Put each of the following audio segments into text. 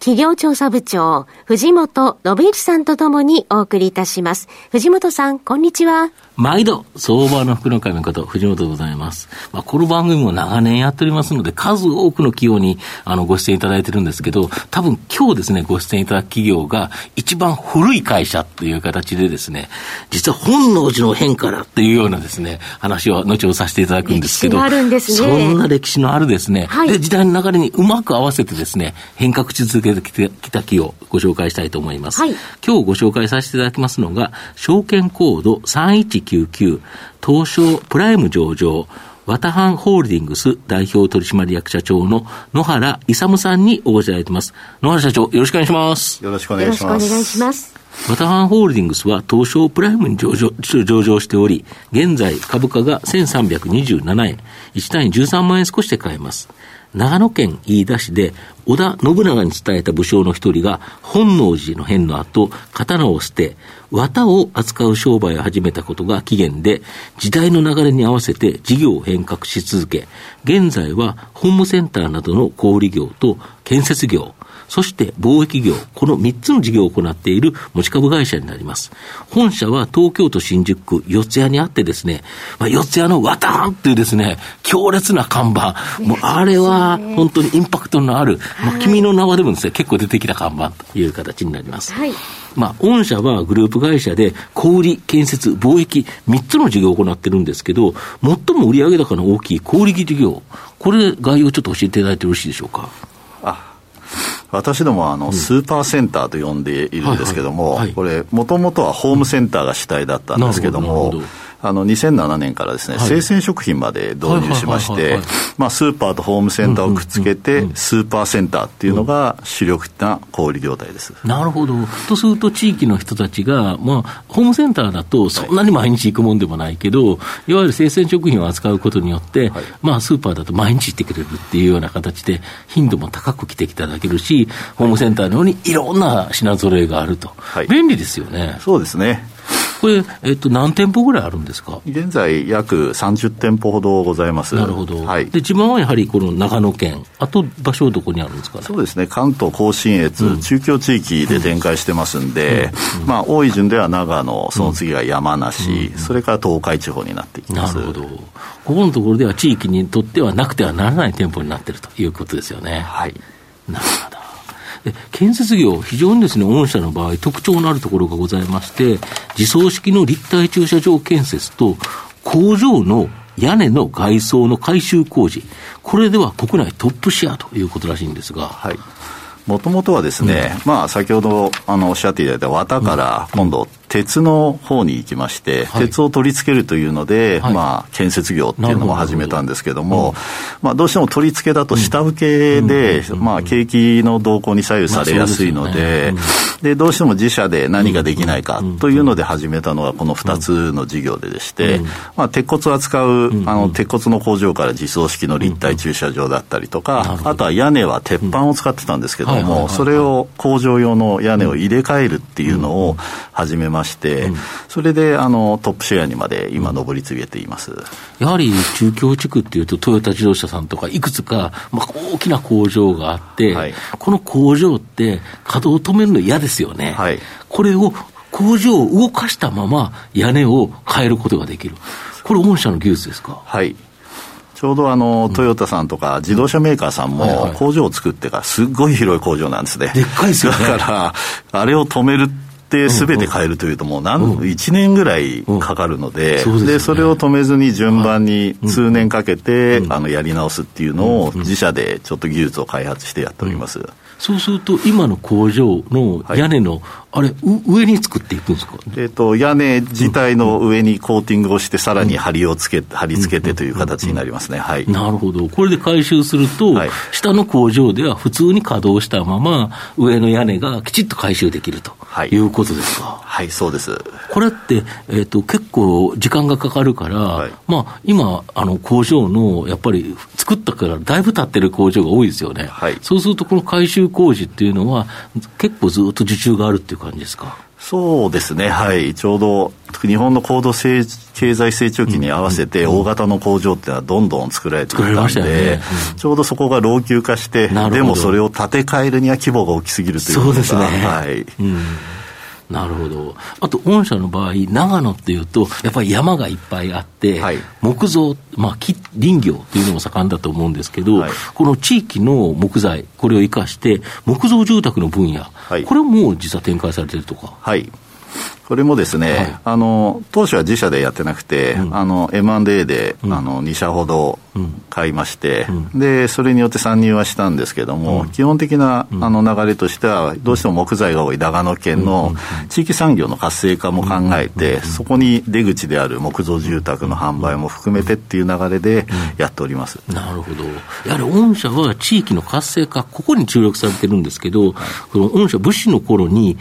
企業調査部長、藤本信之さんとともにお送りいたします。藤本さん、こんにちは。毎度、相場の福の神こと、藤本でございます。まあ、この番組も長年やっておりますので、数多くの企業にあのご出演いただいてるんですけど、多分今日ですね、ご出演いただく企業が一番古い会社という形でですね、実は本能寺の変からっていうようなですね、話を後ほどさせていただくんですけど、あるんですね、そんな歴史のあるですね、はい、で時代の流れにうまく合わせてですね、変革し続けてきてきた企業、ご紹介したいと思います。はい、今日ご紹介させていただきますのが、証券コード3199東証プライム上場、ワタハンホールディングス代表取締役社長の野原勇さんにお越しいただいてます。野原社長、よろしくお願いします。よろしくお願いします。よろしくお願いします。ワタハンホールディングスは東証プライムに上場上場しており、現在株価が1327円、1単位13万円少しで買えます。長野県飯田市で織田信長に伝えた武将の一人が本能寺の変の後、刀を捨て、綿を扱う商売を始めたことが起源で、時代の流れに合わせて事業を変革し続け、現在はホームセンターなどの小売業と建設業、そして貿易業、この3つの事業を行っている持ち株会社になります。本社は東京都新宿区四谷にあってですね、まあ、四谷のワタンっていうですね、強烈な看板、もうあれは本当にインパクトのある、まあ、君の名はでもですね、結構出てきた看板という形になります。はいまあ、御社はグループ会社で小売、建設、貿易、3つの事業を行ってるんですけど、最も売上高の大きい小売事業、これ、概要ちょっと教えていただいてよろしいでしょうか？私どもあの、スーパーセンターと呼んでいるんですけども、これ、もともとはホームセンターが主体だったんですけども、あの2007年からですね、はい、生鮮食品まで導入しまして、まあ、スーパーとホームセンターをくっつけて、スーパーセンターっていうのが主力な小売業態です。なるほど。とすると、地域の人たちが、まあ、ホームセンターだと、そんなに毎日行くもんでもないけど、はい、いわゆる生鮮食品を扱うことによって、はい、まあ、スーパーだと毎日行ってくれるっていうような形で、頻度も高く来ていただけるし、ホームセンターのようにいろんな品揃えがあると。便利ですよね。そうですね。これ、えっと、何店舗ぐらいあるんですか？現在、約30店舗ほどございます。なるほど。はい、で、自分はやはりこの長野県、あと場所はどこにあるんですか、ね、そうですね、関東甲信越、うん、中京地域で展開してますんで、うんうん、まあ、多い順では長野、その次が山梨、それから東海地方になっていきます。なるほど。ここのところでは地域にとってはなくてはならない店舗になっているということですよね。はい。なるほど。建設業、非常にですね、御社の場合、特徴のあるところがございまして、自走式の立体駐車場建設と、工場の屋根の外装の改修工事、これでは国内トップシェアということらしいんですが。はいもともとはですね、うん、まあ先ほどあのおっしゃっていただいた綿から今度鉄の方に行きまして、はい、鉄を取り付けるというので、はい、まあ、建設業っていうのも始めたんですけども、ど。まあ、どうしても取り付けだと下請けで、まあ、景気の動向に左右されやすいので、で、どうしても自社で何ができないかというので始めたのがこの2つの事業ででして、まあ、鉄骨を扱う、あの、鉄骨の工場から自走式の立体駐車場だったりとか、あとは屋根は鉄板を使ってたんですけども、それを工場用の屋根を入れ替えるっていうのを始めままして、うん、それであのトップシェアにまで今、上り詰めていますやはり中京地区っていうと、トヨタ自動車さんとか、いくつか、まあ、大きな工場があって、はい、この工場って稼働を止めるの嫌ですよね。はい、これを工場を動かしたまま屋根を変えることができる。これ、御社の技術ですか？はい。ちょうどあの、トヨタさんとか自動車メーカーさんも工場を作ってから、すっごい広い工場なんですね。でっかいですよね。だから、あれを止めるってすべて変えるというと、もう何、うん、1年ぐらいかかるので、うん、で、ね、それを止めずに順番に数年かけて、うん、あのやり直すっていうのを、自社でちょっと技術を開発してやっております。そうすると、今の工場の屋根の、はい、あれ、上に作っていくんですか、えっ、ー、と、屋根自体の上にコーティングをして、さらに梁をつけ、貼り付けてという形になりますね。はい。なるほど。これで回収すると、はい、下の工場では普通に稼働したまま、上の屋根がきちっと回収できると。いうことですか？はい、そうです。これって、えっ、ー、と、結構時間がかかるから、はい、まあ、今、あの、工場の、やっぱり、作ったからだいぶ経ってる工場が多いですよね。はい、そうすると、この改修工事っていうのは、結構ずっと受注があるっていう感じですか？そうですね、はい、ちょうど日本の高度経済成長期に合わせて、大型の工場っていうのはどんどん作られていたんで、ね。うん、ちょうどそこが老朽化して、でもそれを建て替えるには規模が大きすぎるというそうですね。はい、うんなるほど。あと、御社の場合、長野っていうと、やっぱり山がいっぱいあって、はい、木造、まあ、木、林業っていうのも盛んだと思うんですけど、はい、この地域の木材、これを生かして、木造住宅の分野、はい、これも実は展開されてるとか。はい。これもですね、はい、あの当初は自社でやってなくて、うん、あの M&A で、うん、あの2社ほど買いまして、うん、でそれによって参入はしたんですけども、基本的なあの流れとしては、どうしても木材が多い長野県の地域産業の活性化も考えて、そこに出口である木造住宅の販売も含めてっていう流れでやっております、なるほど、やはり御社は地域の活性化、ここに注力されてるんですけど、はい、この御社、武士の頃に、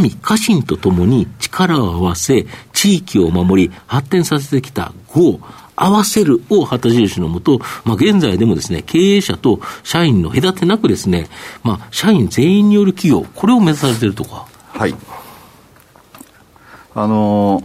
民、家臣とともに力を合わせ、地域を守り、発展させてきた5、合わせるを旗印のもと、まあ、現在でもですね、経営者と社員の隔てなくですね、まあ、社員全員による企業、これを目指されているとか。はい。あのー、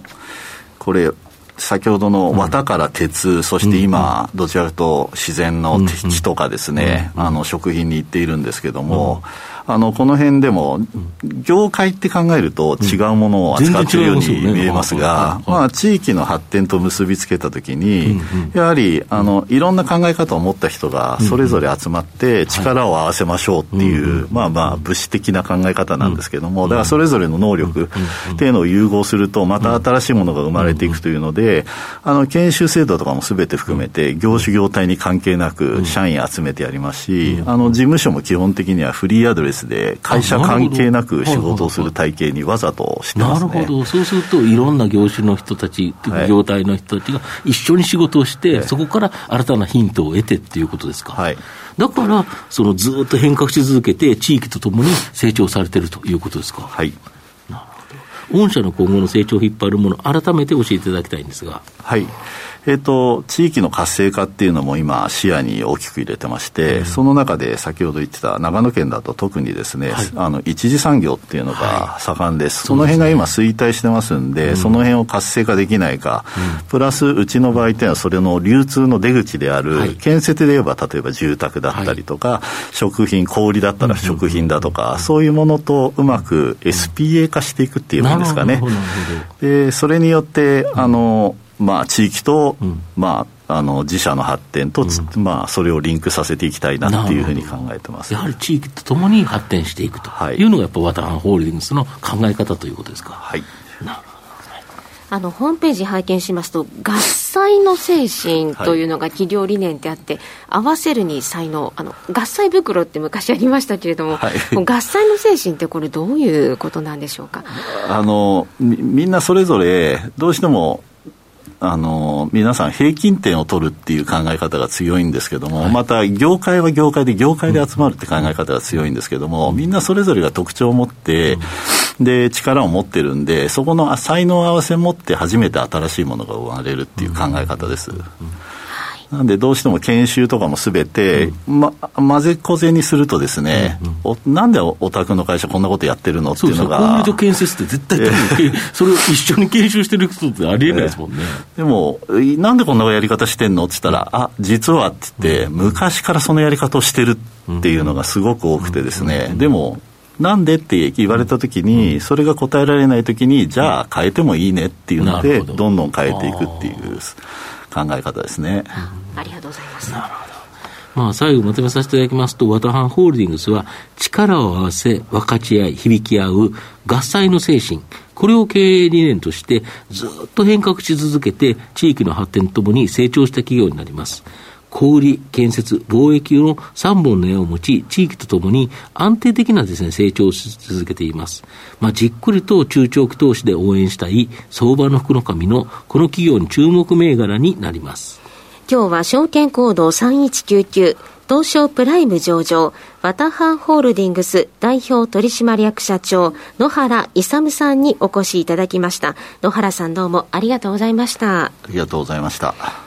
これ、先ほどの綿から鉄、うん、そして今、どちらかと自然の木とかですね、うん、あの食品に行っているんですけども、うんあのこの辺でも、業界って考えると違うものを扱っているように見えますが、まあ、地域の発展と結びつけたときに、やはりあのいろんな考え方を持った人がそれぞれ集まって力を合わせましょうっていう、まあまあ物質的な考え方なんですけども、だからそれぞれの能力っていうのを融合すると、また新しいものが生まれていくというので、あの研修制度とかもすべて含めて、業種業態に関係なく社員集めてやりますし、あの事務所も基本的にはフリーアドレススで、会社関係なく仕事をする体系にわざとしてます、ね、なるほど、そうすると、いろんな業種の人たち、業態の人たちが一緒に仕事をして、はい、そこから新たなヒントを得てっていうことですか？はいだから、そのずっと変革し続けて、地域とともに成長されてるということですか？はい。なるほど。御社の今後の成長を引っ張るもの、改めて教えていただきたいんですが。はい。えーと、地域の活性化っていうのも今、視野に大きく入れてまして、うん、その中で先ほど言ってた長野県だと特にですね、はい、あの一次産業っていうのが盛んです、はい、その辺が今、衰退してますんで、うん、その辺を活性化できないか、うん、プラスうちの場合っていうのは、それの流通の出口である、はい、建設で言えば、例えば住宅だったりとか、食品、小売だったら食品だとか、そういうものとうまく SPA 化していくっていうんですかね。でそれによってあのまあ、地域と、うん、まあ、あの自社の発展と、うん、まあ、それをリンクさせていきたいなっていうふうに考えてます。やはり地域とともに発展していくとい。うのが、やっぱワタハンホールディングスの考え方ということですか。はい、なるほど。あのホームページ拝見しますと合祭の精神というのが企業理念であって、はい、合わせるに才能あの合祭袋って昔ありましたけれども、はい、合祭の精神ってこれどういうことなんでしょうか？あのみんなそれぞれどうしてもあの皆さん平均点を取るっていう考え方が強いんですけども、はい、また業界は業界で業界で集まるって考え方が強いんですけども、みんなそれぞれが特徴を持って、で力を持ってるんでそこの才能合わせを持って初めて新しいものが生まれるっていう考え方です。なんでどうしても研修とかもすべて、ま、混ぜこぜにするとですね、うなんでお宅の会社こんなことやってるのっていうのが。建設って絶対 それを一緒に研修してる人ってありえないですもんね。でも、なんでこんなやり方してんのって言ったら、あ、実はって言って、昔からそのやり方をしてるっていうのがすごく多くてですね、でも、なんでって言われたときに、それが答えられないときに、じゃあ変えてもいいねっていうので、ど。んどん変えていくっていう。考え方ですね。ありがとうございます。なるほど。まあ、最後まとめさせていただきますと、ワタハンホールディングスは、力を合わせ、分かち合い、響き合う、合祭の精神、これを経営理念として、ずっと変革し続けて、地域の発展ともに成長した企業になります。小売、建設、貿易の3本の矢を持ち、地域とともに安定的なですね、成長をし続けています。まあ、じっくりと中長期投資で応援したい相場の福の神のこの企業に注目銘柄になります。今日は証券コード3199東証プライム上場、ワタハンホールディングス代表取締役社長、野原勇さんにお越しいただきました。野原さんどうもありがとうございました。ありがとうございました。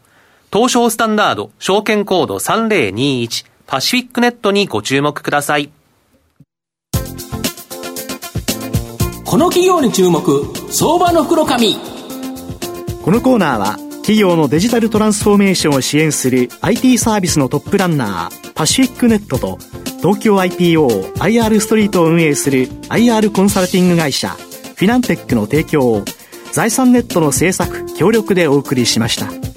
東証スタンダード証券コード3021パシフィックネットにご注目ください。この企業に注目、相場の袋紙。このコーナーは、企業のデジタルトランスフォーメーションを支援する IT サービスのトップランナー、パシフィックネットと、東京 IPO、IR ストリートを運営する IR コンサルティング会社、フィナンテックの提供を、財産ネットの制作、協力でお送りしました。